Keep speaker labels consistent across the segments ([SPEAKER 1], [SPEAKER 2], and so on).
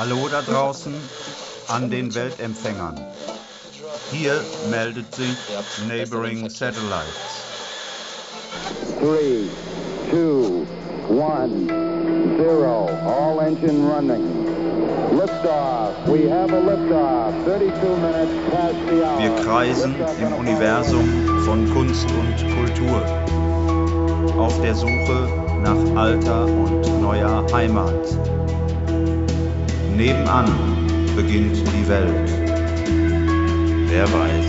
[SPEAKER 1] Hallo da draußen an den Weltempfängern. Hier meldet sich Neighboring Satellites.
[SPEAKER 2] 3, 2, 1, 0. All engine running. Liftoff. We have a liftoff. 32 minutes past the hour.
[SPEAKER 1] Wir kreisen im Universum von Kunst und Kultur. Auf der Suche nach alter und neuer Heimat. Nebenan beginnt die Welt. Wer weiß,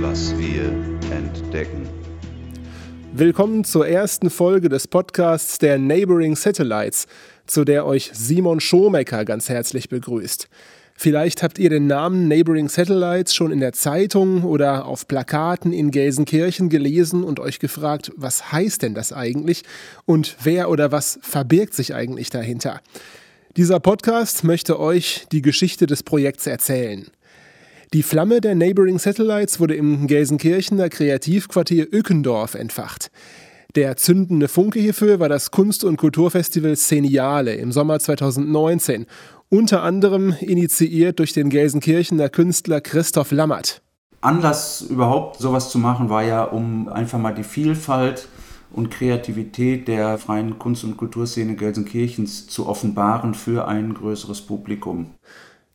[SPEAKER 1] was wir entdecken.
[SPEAKER 3] Willkommen zur ersten Folge des Podcasts der Neighboring Satellites, zu der euch Simon Schomecker ganz herzlich begrüßt. Vielleicht habt ihr den Namen Neighboring Satellites schon in der Zeitung oder auf Plakaten in Gelsenkirchen gelesen und euch gefragt, was heißt denn das eigentlich und wer oder was verbirgt sich eigentlich dahinter? Dieser Podcast möchte euch die Geschichte des Projekts erzählen. Die Flamme der Neighboring Satellites wurde im Gelsenkirchener Kreativquartier Ückendorf entfacht. Der zündende Funke hierfür war das Kunst- und Kulturfestival Szeniale im Sommer 2019, unter anderem initiiert durch den Gelsenkirchener Künstler Christoph Lammert.
[SPEAKER 1] Anlass überhaupt sowas zu machen war ja, um einfach mal die Vielfalt und Kreativität der freien Kunst- und Kulturszene Gelsenkirchens zu offenbaren für ein größeres Publikum.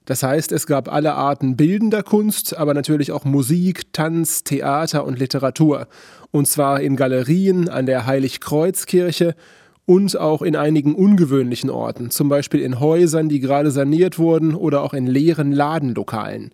[SPEAKER 3] Das heißt, es gab alle Arten bildender Kunst, aber natürlich auch Musik, Tanz, Theater und Literatur. Und zwar in Galerien, an der Heiligkreuzkirche und auch in einigen ungewöhnlichen Orten, zum Beispiel in Häusern, die gerade saniert wurden oder auch in leeren Ladenlokalen.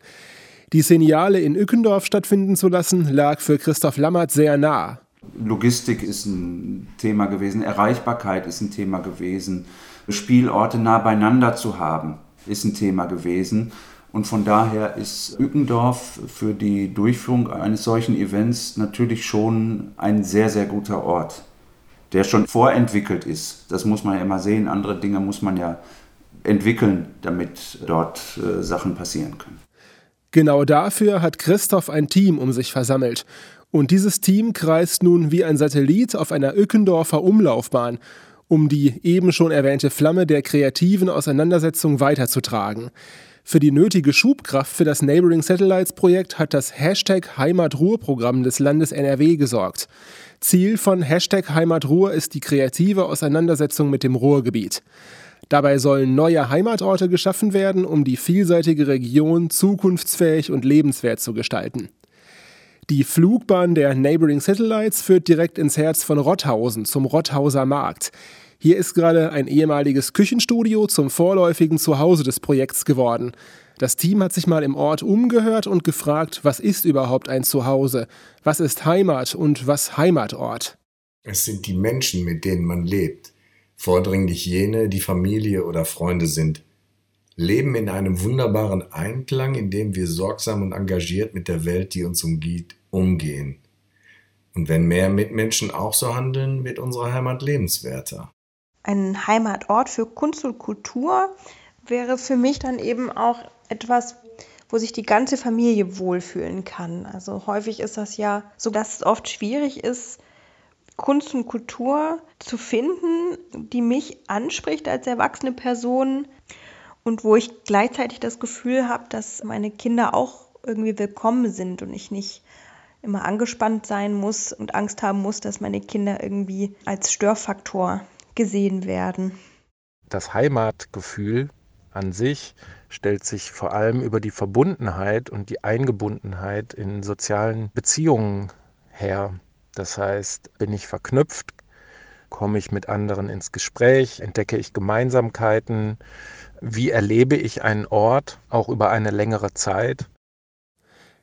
[SPEAKER 3] Die Seniale in Ückendorf stattfinden zu lassen, lag für Christoph Lammert sehr nah.
[SPEAKER 1] Logistik ist ein Thema gewesen, Erreichbarkeit ist ein Thema gewesen, Spielorte nah beieinander zu haben, ist ein Thema gewesen. Und von daher ist Ückendorf für die Durchführung eines solchen Events natürlich schon ein sehr, sehr guter Ort, der schon vorentwickelt ist. Das muss man ja immer sehen. Andere Dinge muss man ja entwickeln, damit dort äh, Sachen passieren können.
[SPEAKER 3] Genau dafür hat Christoph ein Team um sich versammelt. Und dieses Team kreist nun wie ein Satellit auf einer Ückendorfer Umlaufbahn, um die eben schon erwähnte Flamme der kreativen Auseinandersetzung weiterzutragen. Für die nötige Schubkraft für das Neighboring Satellites Projekt hat das Hashtag Heimatruhr-Programm des Landes NRW gesorgt. Ziel von Hashtag Heimatruhr ist die kreative Auseinandersetzung mit dem Ruhrgebiet. Dabei sollen neue Heimatorte geschaffen werden, um die vielseitige Region zukunftsfähig und lebenswert zu gestalten. Die Flugbahn der Neighboring Satellites führt direkt ins Herz von Rotthausen zum Rotthauser Markt. Hier ist gerade ein ehemaliges Küchenstudio zum vorläufigen Zuhause des Projekts geworden. Das Team hat sich mal im Ort umgehört und gefragt, was ist überhaupt ein Zuhause? Was ist Heimat und was Heimatort?
[SPEAKER 4] Es sind die Menschen, mit denen man lebt. Vordringlich jene, die Familie oder Freunde sind leben in einem wunderbaren Einklang, in dem wir sorgsam und engagiert mit der Welt, die uns umgibt, umgehen. Und wenn mehr Mitmenschen auch so handeln, wird unsere Heimat lebenswerter.
[SPEAKER 5] Ein Heimatort für Kunst und Kultur wäre für mich dann eben auch etwas, wo sich die ganze Familie wohlfühlen kann. Also häufig ist das ja so, dass es oft schwierig ist, Kunst und Kultur zu finden, die mich anspricht als erwachsene Person und wo ich gleichzeitig das Gefühl habe, dass meine Kinder auch irgendwie willkommen sind und ich nicht immer angespannt sein muss und Angst haben muss, dass meine Kinder irgendwie als Störfaktor gesehen werden.
[SPEAKER 6] Das Heimatgefühl an sich stellt sich vor allem über die Verbundenheit und die Eingebundenheit in sozialen Beziehungen her. Das heißt, bin ich verknüpft, komme ich mit anderen ins Gespräch, entdecke ich Gemeinsamkeiten, wie erlebe ich einen Ort auch über eine längere Zeit.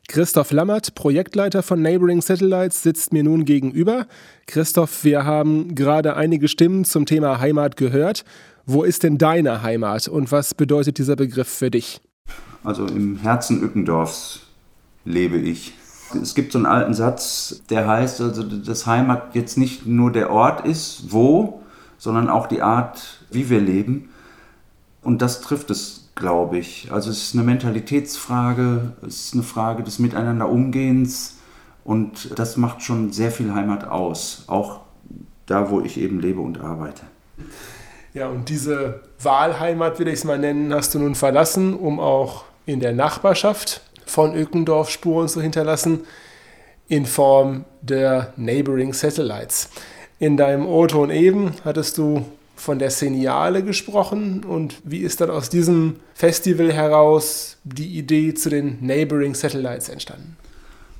[SPEAKER 3] Christoph Lammert, Projektleiter von Neighboring Satellites, sitzt mir nun gegenüber. Christoph, wir haben gerade einige Stimmen zum Thema Heimat gehört. Wo ist denn deine Heimat und was bedeutet dieser Begriff für dich?
[SPEAKER 1] Also im Herzen Ückendorfs lebe ich. Es gibt so einen alten Satz, der heißt, also, dass Heimat jetzt nicht nur der Ort ist, wo, sondern auch die Art, wie wir leben. Und das trifft es, glaube ich. Also es ist eine Mentalitätsfrage, es ist eine Frage des Miteinanderumgehens und das macht schon sehr viel Heimat aus, auch da, wo ich eben lebe und arbeite.
[SPEAKER 3] Ja, und diese Wahlheimat, will ich es mal nennen, hast du nun verlassen, um auch in der Nachbarschaft von Ökendorf Spuren zu hinterlassen, in Form der Neighboring Satellites. In deinem O-Ton eben hattest du von der Seniale gesprochen und wie ist dann aus diesem Festival heraus die Idee zu den Neighboring Satellites entstanden?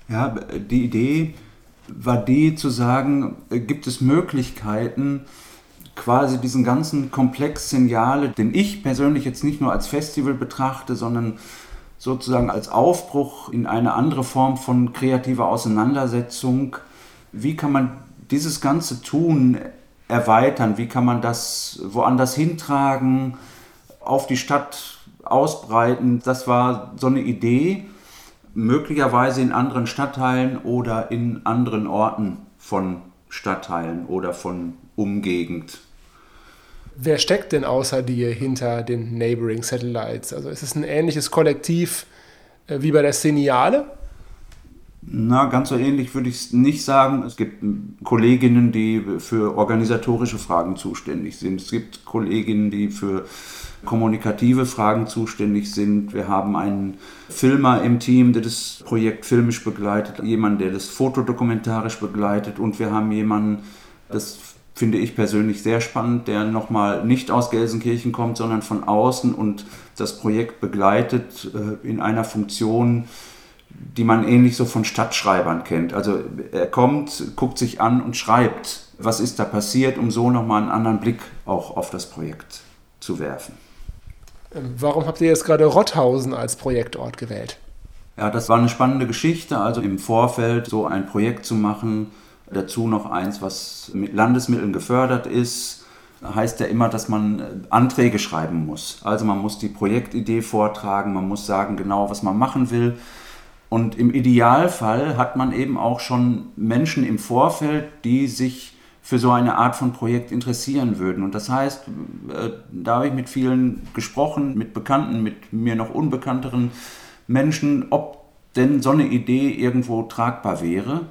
[SPEAKER 1] Ja, die Idee war die zu sagen, gibt es Möglichkeiten, quasi diesen ganzen Komplex Signale, den ich persönlich jetzt nicht nur als Festival betrachte, sondern sozusagen als Aufbruch in eine andere Form von kreativer Auseinandersetzung. Wie kann man dieses ganze Tun erweitern? Wie kann man das woanders hintragen, auf die Stadt ausbreiten? Das war so eine Idee, möglicherweise in anderen Stadtteilen oder in anderen Orten von Stadtteilen oder von Umgegend.
[SPEAKER 3] Wer steckt denn außer dir hinter den Neighboring Satellites? Also ist es ein ähnliches Kollektiv äh, wie bei der Seniale?
[SPEAKER 1] Na, ganz so ähnlich würde ich es nicht sagen. Es gibt Kolleginnen, die für organisatorische Fragen zuständig sind. Es gibt Kolleginnen, die für kommunikative Fragen zuständig sind. Wir haben einen Filmer im Team, der das Projekt filmisch begleitet, jemanden, der das fotodokumentarisch begleitet und wir haben jemanden, das finde ich persönlich sehr spannend, der nochmal nicht aus Gelsenkirchen kommt, sondern von außen und das Projekt begleitet äh, in einer Funktion, die man ähnlich so von Stadtschreibern kennt. Also er kommt, guckt sich an und schreibt, was ist da passiert, um so nochmal einen anderen Blick auch auf das Projekt zu werfen.
[SPEAKER 3] Ähm, warum habt ihr jetzt gerade Rotthausen als Projektort gewählt?
[SPEAKER 1] Ja, das war eine spannende Geschichte, also im Vorfeld so ein Projekt zu machen, Dazu noch eins, was mit Landesmitteln gefördert ist. Heißt ja immer, dass man äh, Anträge schreiben muss. Also man muss die Projektidee vortragen, man muss sagen genau, was man machen will. Und im Idealfall hat man eben auch schon Menschen im Vorfeld, die sich für so eine Art von Projekt interessieren würden. Und das heißt, äh, da habe ich mit vielen gesprochen, mit Bekannten, mit mir noch unbekannteren Menschen, ob denn so eine Idee irgendwo tragbar wäre.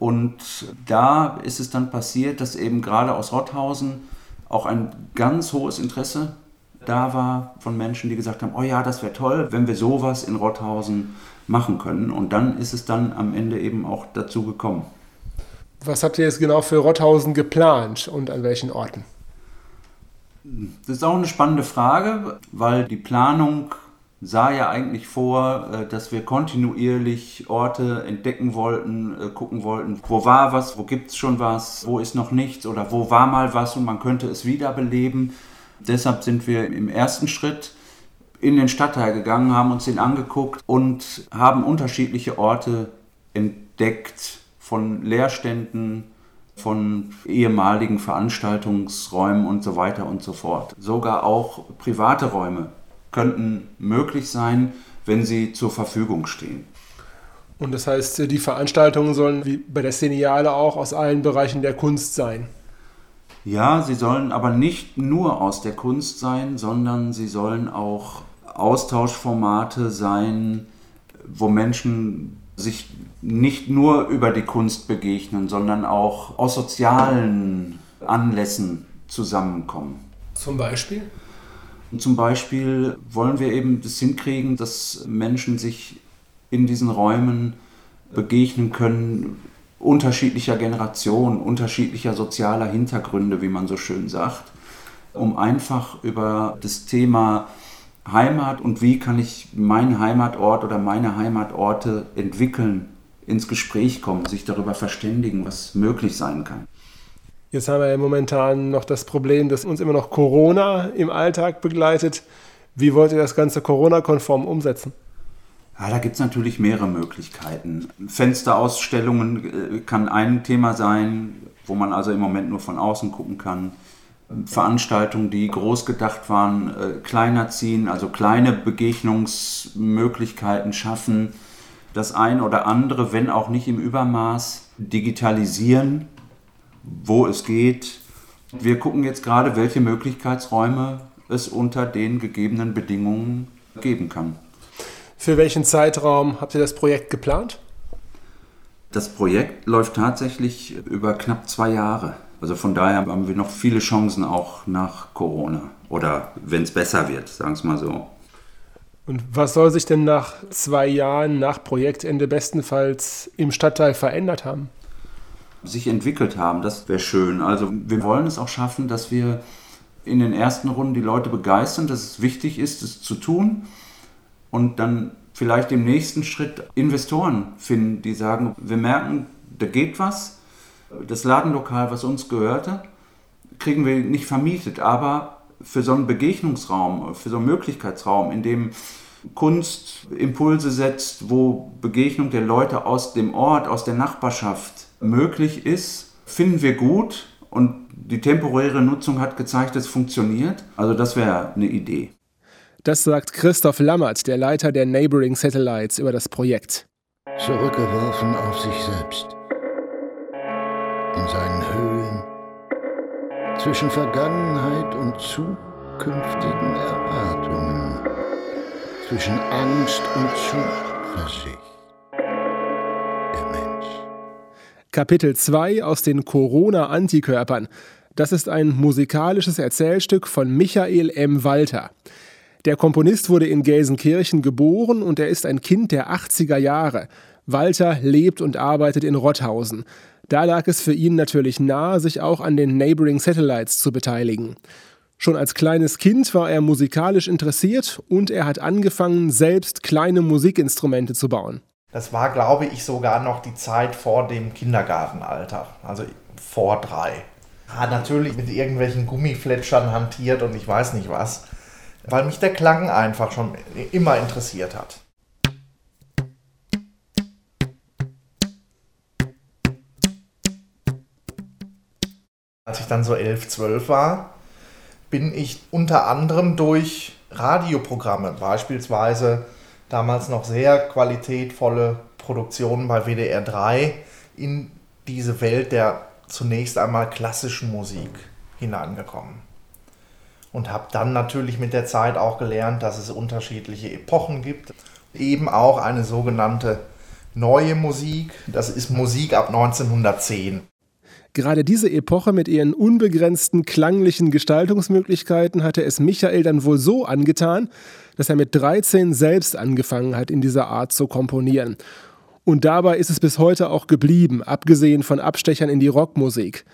[SPEAKER 1] Und da ist es dann passiert, dass eben gerade aus Rotthausen auch ein ganz hohes Interesse da war von Menschen, die gesagt haben, oh ja, das wäre toll, wenn wir sowas in Rotthausen machen können. Und dann ist es dann am Ende eben auch dazu gekommen.
[SPEAKER 3] Was habt ihr jetzt genau für Rotthausen geplant und an welchen Orten?
[SPEAKER 1] Das ist auch eine spannende Frage, weil die Planung sah ja eigentlich vor, äh, dass wir kontinuierlich Orte entdecken wollten, äh, gucken wollten, wo war was, wo gibt es schon was, wo ist noch nichts? Oder wo war mal was und man könnte es wiederbeleben. Deshalb sind wir im ersten Schritt in den Stadtteil gegangen, haben uns den angeguckt und haben unterschiedliche Orte entdeckt von Leerständen, von ehemaligen Veranstaltungsräumen und so weiter und so fort. Sogar auch private Räume könnten möglich sein, wenn sie zur Verfügung stehen.
[SPEAKER 3] Und das heißt, die Veranstaltungen sollen wie bei der Seniale auch aus allen Bereichen der Kunst sein.
[SPEAKER 1] Ja, sie sollen aber nicht nur aus der Kunst sein, sondern sie sollen auch Austauschformate sein, wo Menschen sich nicht nur über die Kunst begegnen, sondern auch aus sozialen Anlässen zusammenkommen.
[SPEAKER 3] Zum Beispiel?
[SPEAKER 1] Zum Beispiel wollen wir eben das hinkriegen, dass Menschen sich in diesen Räumen begegnen können, unterschiedlicher Generationen, unterschiedlicher sozialer Hintergründe, wie man so schön sagt, um einfach über das Thema Heimat und wie kann ich meinen Heimatort oder meine Heimatorte entwickeln, ins Gespräch kommen, sich darüber verständigen, was möglich sein kann.
[SPEAKER 3] Jetzt haben wir ja momentan noch das Problem, dass uns immer noch Corona im Alltag begleitet. Wie wollt ihr das Ganze Corona-konform umsetzen?
[SPEAKER 1] Ja, da gibt es natürlich mehrere Möglichkeiten. Fensterausstellungen äh, kann ein Thema sein, wo man also im Moment nur von außen gucken kann. Veranstaltungen, die groß gedacht waren, äh, kleiner ziehen, also kleine Begegnungsmöglichkeiten schaffen. Das eine oder andere, wenn auch nicht im Übermaß, digitalisieren wo es geht. Wir gucken jetzt gerade, welche Möglichkeitsräume es unter den gegebenen Bedingungen geben kann.
[SPEAKER 3] Für welchen Zeitraum habt ihr das Projekt geplant?
[SPEAKER 1] Das Projekt läuft tatsächlich über knapp zwei Jahre. Also von daher haben wir noch viele Chancen auch nach Corona oder wenn es besser wird, sagen wir es mal so.
[SPEAKER 3] Und was soll sich denn nach zwei Jahren nach Projektende bestenfalls im Stadtteil verändert haben?
[SPEAKER 1] Sich entwickelt haben, das wäre schön. Also wir wollen es auch schaffen, dass wir in den ersten Runden die Leute begeistern, dass es wichtig ist, es zu tun und dann vielleicht im nächsten Schritt Investoren finden, die sagen, wir merken, da geht was. Das Ladenlokal, was uns gehörte, kriegen wir nicht vermietet, aber für so einen Begegnungsraum, für so einen Möglichkeitsraum, in dem Kunst Impulse setzt, wo Begegnung der Leute aus dem Ort, aus der Nachbarschaft möglich ist, finden wir gut und die temporäre Nutzung hat gezeigt, es funktioniert. Also das wäre eine Idee.
[SPEAKER 3] Das sagt Christoph Lammert, der Leiter der Neighboring Satellites, über das Projekt.
[SPEAKER 7] Zurückgeworfen auf sich selbst. In seinen Höhlen. Zwischen Vergangenheit und zukünftigen Erwartungen. Zwischen Angst und Zuversicht.
[SPEAKER 3] Kapitel 2 aus den Corona-Antikörpern. Das ist ein musikalisches Erzählstück von Michael M. Walter. Der Komponist wurde in Gelsenkirchen geboren und er ist ein Kind der 80er Jahre. Walter lebt und arbeitet in Rotthausen. Da lag es für ihn natürlich nahe, sich auch an den Neighboring Satellites zu beteiligen. Schon als kleines Kind war er musikalisch interessiert und er hat angefangen, selbst kleine Musikinstrumente zu bauen.
[SPEAKER 8] Das war, glaube ich, sogar noch die Zeit vor dem Kindergartenalter, also vor drei. Hat natürlich mit irgendwelchen Gummifletschern hantiert und ich weiß nicht was weil mich der Klang einfach schon immer interessiert hat. Als ich dann so 11, 12 war, bin ich unter anderem durch Radioprogramme, beispielsweise damals noch sehr qualitätvolle Produktionen bei WDR 3, in diese Welt der zunächst einmal klassischen Musik hineingekommen und habe dann natürlich mit der Zeit auch gelernt, dass es unterschiedliche Epochen gibt. Eben auch eine sogenannte neue Musik, das ist Musik ab 1910.
[SPEAKER 3] Gerade diese Epoche mit ihren unbegrenzten klanglichen Gestaltungsmöglichkeiten hatte es Michael dann wohl so angetan, dass er mit 13 selbst angefangen hat, in dieser Art zu komponieren. Und dabei ist es bis heute auch geblieben, abgesehen von Abstechern in die Rockmusik.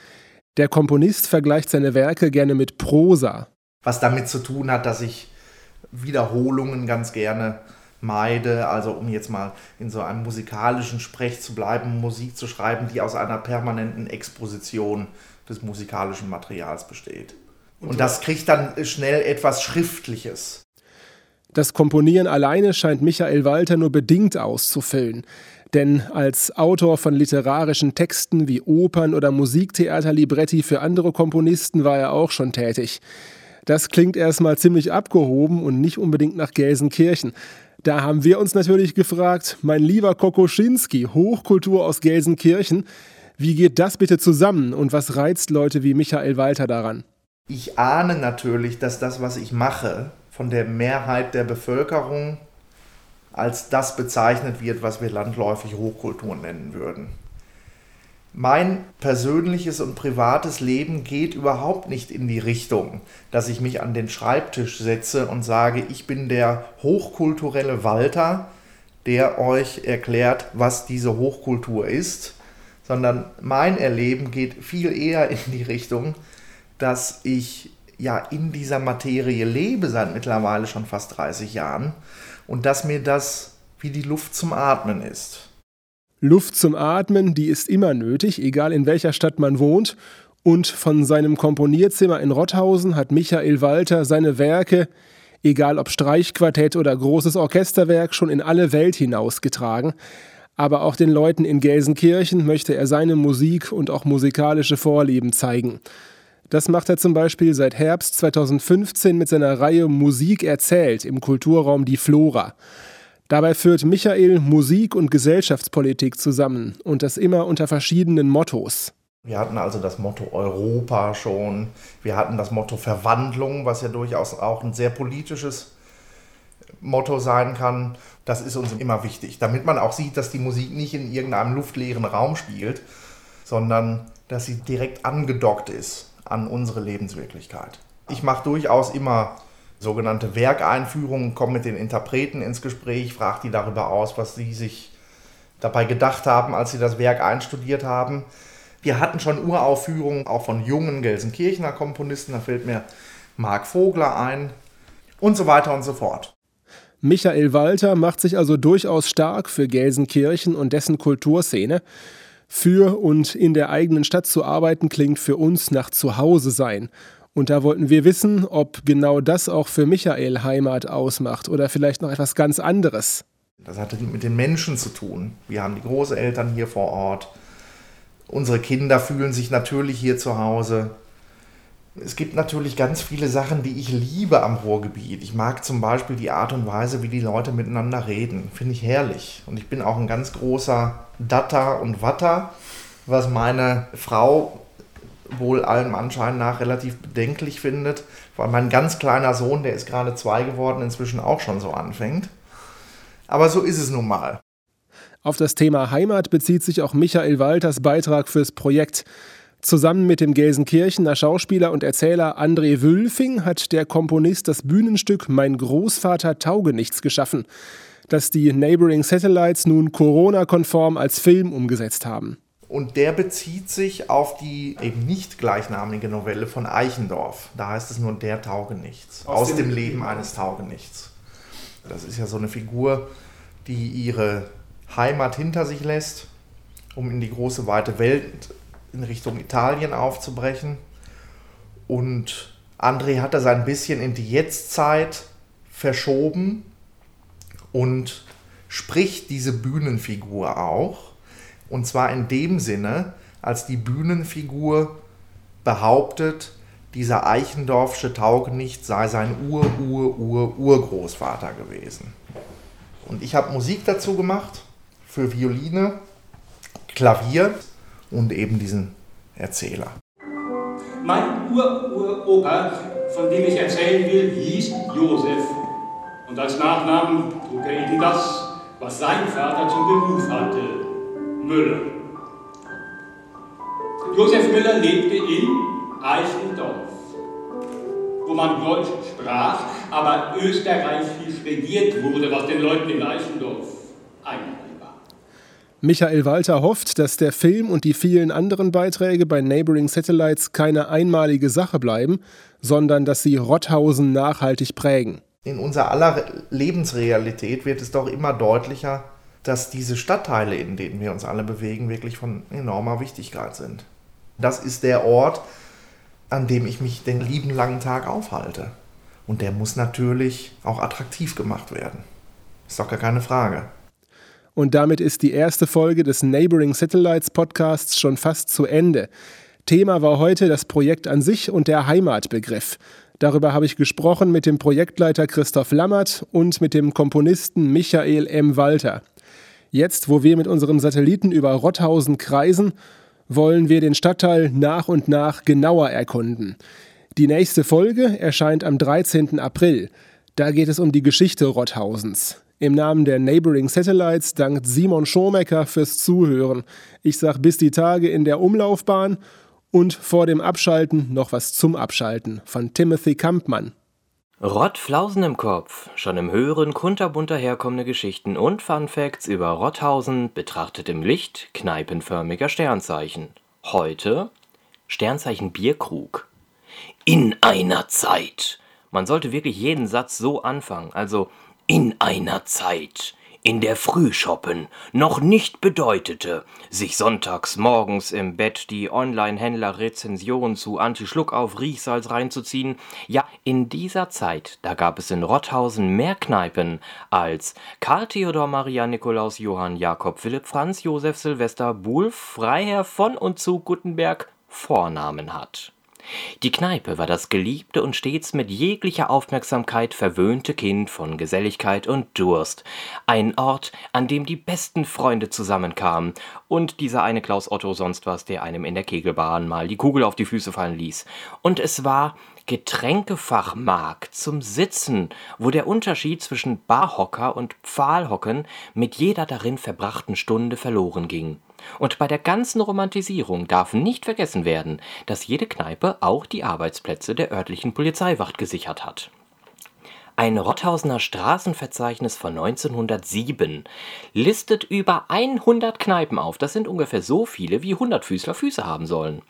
[SPEAKER 3] Der Komponist vergleicht seine Werke gerne mit Prosa
[SPEAKER 8] was damit zu tun hat, dass ich Wiederholungen ganz gerne meide, also um jetzt mal in so einem musikalischen Sprech zu bleiben, Musik zu schreiben, die aus einer permanenten Exposition des musikalischen Materials besteht. Und das kriegt dann schnell etwas Schriftliches.
[SPEAKER 3] Das Komponieren alleine scheint Michael Walter nur bedingt auszufüllen. Denn als Autor von literarischen Texten wie Opern oder Musiktheaterlibretti für andere Komponisten war er auch schon tätig. Das klingt erstmal ziemlich abgehoben und nicht unbedingt nach Gelsenkirchen. Da haben wir uns natürlich gefragt, mein lieber Kokoschinski, Hochkultur aus Gelsenkirchen, wie geht das bitte zusammen und was reizt Leute wie Michael Walter daran?
[SPEAKER 8] Ich ahne natürlich, dass das, was ich mache, von der Mehrheit der Bevölkerung als das bezeichnet wird, was wir landläufig Hochkultur nennen würden. Mein persönliches und privates Leben geht überhaupt nicht in die Richtung, dass ich mich an den Schreibtisch setze und sage, ich bin der hochkulturelle Walter, der euch erklärt, was diese Hochkultur ist, sondern mein Erleben geht viel eher in die Richtung, dass ich ja in dieser Materie lebe seit mittlerweile schon fast 30 Jahren und dass mir das wie die Luft zum Atmen ist.
[SPEAKER 3] Luft zum Atmen, die ist immer nötig, egal in welcher Stadt man wohnt. Und von seinem Komponierzimmer in Rotthausen hat Michael Walter seine Werke, egal ob Streichquartett oder großes Orchesterwerk, schon in alle Welt hinausgetragen. Aber auch den Leuten in Gelsenkirchen möchte er seine Musik und auch musikalische Vorlieben zeigen. Das macht er zum Beispiel seit Herbst 2015 mit seiner Reihe Musik erzählt im Kulturraum Die Flora. Dabei führt Michael Musik und Gesellschaftspolitik zusammen und das immer unter verschiedenen Mottos.
[SPEAKER 8] Wir hatten also das Motto Europa schon, wir hatten das Motto Verwandlung, was ja durchaus auch ein sehr politisches Motto sein kann. Das ist uns immer wichtig, damit man auch sieht, dass die Musik nicht in irgendeinem luftleeren Raum spielt, sondern dass sie direkt angedockt ist an unsere Lebenswirklichkeit. Ich mache durchaus immer sogenannte Werkeinführungen, komme mit den Interpreten ins Gespräch, frage die darüber aus, was sie sich dabei gedacht haben, als sie das Werk einstudiert haben. Wir hatten schon Uraufführungen auch von jungen Gelsenkirchener Komponisten, da fällt mir Marc Vogler ein und so weiter und so fort.
[SPEAKER 3] Michael Walter macht sich also durchaus stark für Gelsenkirchen und dessen Kulturszene. Für und in der eigenen Stadt zu arbeiten klingt für uns nach Zuhause sein. Und da wollten wir wissen, ob genau das auch für Michael Heimat ausmacht oder vielleicht noch etwas ganz anderes.
[SPEAKER 8] Das hatte mit den Menschen zu tun. Wir haben die Großeltern hier vor Ort. Unsere Kinder fühlen sich natürlich hier zu Hause. Es gibt natürlich ganz viele Sachen, die ich liebe am Ruhrgebiet. Ich mag zum Beispiel die Art und Weise, wie die Leute miteinander reden. Finde ich herrlich. Und ich bin auch ein ganz großer Datter und Watter, was meine Frau wohl allem Anschein nach relativ bedenklich findet, weil mein ganz kleiner Sohn, der ist gerade zwei geworden, inzwischen auch schon so anfängt. Aber so ist es nun mal.
[SPEAKER 3] Auf das Thema Heimat bezieht sich auch Michael Walters Beitrag fürs Projekt. Zusammen mit dem Gelsenkirchener Schauspieler und Erzähler André Wülfing hat der Komponist das Bühnenstück Mein Großvater Taugenichts geschaffen, das die Neighboring Satellites nun Corona-konform als Film umgesetzt haben.
[SPEAKER 8] Und der bezieht sich auf die eben nicht gleichnamige Novelle von Eichendorff. Da heißt es nur der Taugenichts. Aus, aus dem, dem Leben eines Taugenichts. Das ist ja so eine Figur, die ihre Heimat hinter sich lässt, um in die große weite Welt in Richtung Italien aufzubrechen. Und André hat das ein bisschen in die Jetztzeit verschoben und spricht diese Bühnenfigur auch. Und zwar in dem Sinne, als die Bühnenfigur behauptet, dieser Eichendorffsche Taugenicht sei sein Ur-Ur-Ur-Urgroßvater gewesen. Und ich habe Musik dazu gemacht für Violine, Klavier und eben diesen Erzähler.
[SPEAKER 9] Mein Ur-Uropa, von dem ich erzählen will, hieß Josef. Und als Nachnamen trug er eben das, was sein Vater zum Beruf hatte, Müller. Josef Müller lebte in Eichendorf, wo man Deutsch sprach, aber österreichisch regiert wurde, was den Leuten in Eichendorf einheimlich
[SPEAKER 3] Michael Walter hofft, dass der Film und die vielen anderen Beiträge bei Neighboring Satellites keine einmalige Sache bleiben, sondern dass sie Rotthausen nachhaltig prägen.
[SPEAKER 8] In unserer aller Lebensrealität wird es doch immer deutlicher, dass diese Stadtteile, in denen wir uns alle bewegen, wirklich von enormer Wichtigkeit sind. Das ist der Ort, an dem ich mich den lieben langen Tag aufhalte. Und der muss natürlich auch attraktiv gemacht werden. Ist doch gar keine Frage.
[SPEAKER 3] Und damit ist die erste Folge des Neighboring Satellites Podcasts schon fast zu Ende. Thema war heute das Projekt an sich und der Heimatbegriff. Darüber habe ich gesprochen mit dem Projektleiter Christoph Lammert und mit dem Komponisten Michael M. Walter. Jetzt, wo wir mit unserem Satelliten über Rotthausen kreisen, wollen wir den Stadtteil nach und nach genauer erkunden. Die nächste Folge erscheint am 13. April. Da geht es um die Geschichte Rotthausens. Im Namen der Neighboring Satellites dankt Simon Schomecker fürs Zuhören. Ich sag bis die Tage in der Umlaufbahn und vor dem Abschalten noch was zum Abschalten von Timothy Kampmann.
[SPEAKER 10] Rottflausen im Kopf, schon im Hören kunterbunter herkommende Geschichten und Funfacts über Rotthausen betrachtet im Licht kneipenförmiger Sternzeichen. Heute Sternzeichen Bierkrug. In einer Zeit. Man sollte wirklich jeden Satz so anfangen, also in einer Zeit, in der Frühshoppen noch nicht bedeutete, sich sonntags morgens im Bett die Online-Händler-Rezension zu Anti-Schluckauf Riechsalz reinzuziehen, ja, in dieser Zeit, da gab es in Rotthausen mehr Kneipen als Karl Theodor Maria Nikolaus Johann Jakob Philipp Franz Josef Silvester Buhl Freiherr von und zu Guttenberg Vornamen hat. Die Kneipe war das geliebte und stets mit jeglicher Aufmerksamkeit verwöhnte Kind von Geselligkeit und Durst, ein Ort, an dem die besten Freunde zusammenkamen und dieser eine Klaus Otto sonst was, der einem in der Kegelbahn mal die Kugel auf die Füße fallen ließ. Und es war Getränkefachmarkt zum Sitzen, wo der Unterschied zwischen Barhocker und Pfahlhocken mit jeder darin verbrachten Stunde verloren ging. Und bei der ganzen Romantisierung darf nicht vergessen werden, dass jede Kneipe auch die Arbeitsplätze der örtlichen Polizeiwacht gesichert hat. Ein Rotthausener Straßenverzeichnis von 1907 listet über 100 Kneipen auf. Das sind ungefähr so viele, wie Hundertfüßler Füße haben sollen.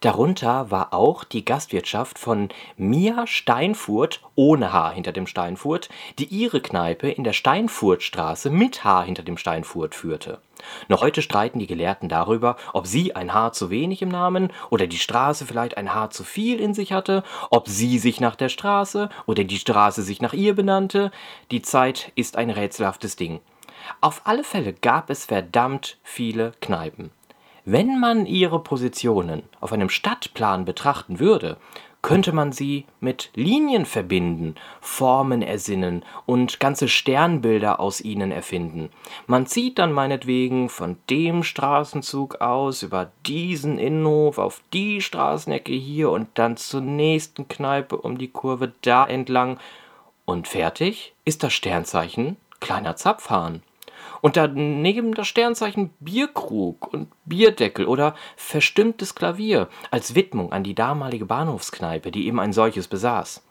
[SPEAKER 10] Darunter war auch die Gastwirtschaft von Mia Steinfurt ohne H hinter dem Steinfurt, die ihre Kneipe in der Steinfurtstraße mit H hinter dem Steinfurt führte. Noch heute streiten die Gelehrten darüber, ob sie ein Haar zu wenig im Namen oder die Straße vielleicht ein Haar zu viel in sich hatte, ob sie sich nach der Straße oder die Straße sich nach ihr benannte. Die Zeit ist ein rätselhaftes Ding. Auf alle Fälle gab es verdammt viele Kneipen. Wenn man ihre Positionen auf einem Stadtplan betrachten würde, könnte man sie mit Linien verbinden, Formen ersinnen und ganze Sternbilder aus ihnen erfinden. Man zieht dann meinetwegen von dem Straßenzug aus über diesen Innenhof auf die Straßenecke hier und dann zur nächsten Kneipe um die Kurve da entlang und fertig ist das Sternzeichen kleiner Zapfhahn und daneben das Sternzeichen Bierkrug und Bierdeckel oder verstimmtes Klavier als Widmung an die damalige Bahnhofskneipe, die eben ein solches besaß.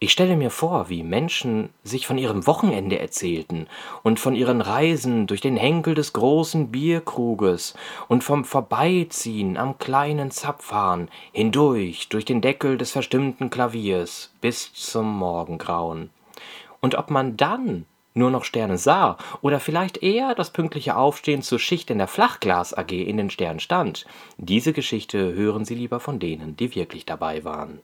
[SPEAKER 10] Ich stelle mir vor, wie Menschen sich von ihrem Wochenende erzählten und von ihren Reisen durch den Henkel des großen Bierkruges und vom Vorbeiziehen am kleinen Zapfhahn hindurch durch den Deckel des verstimmten Klaviers bis zum Morgengrauen. Und ob man dann nur noch Sterne sah oder vielleicht eher das pünktliche Aufstehen zur Schicht in der Flachglas AG in den Sternen stand. Diese Geschichte hören Sie lieber von denen, die wirklich dabei waren.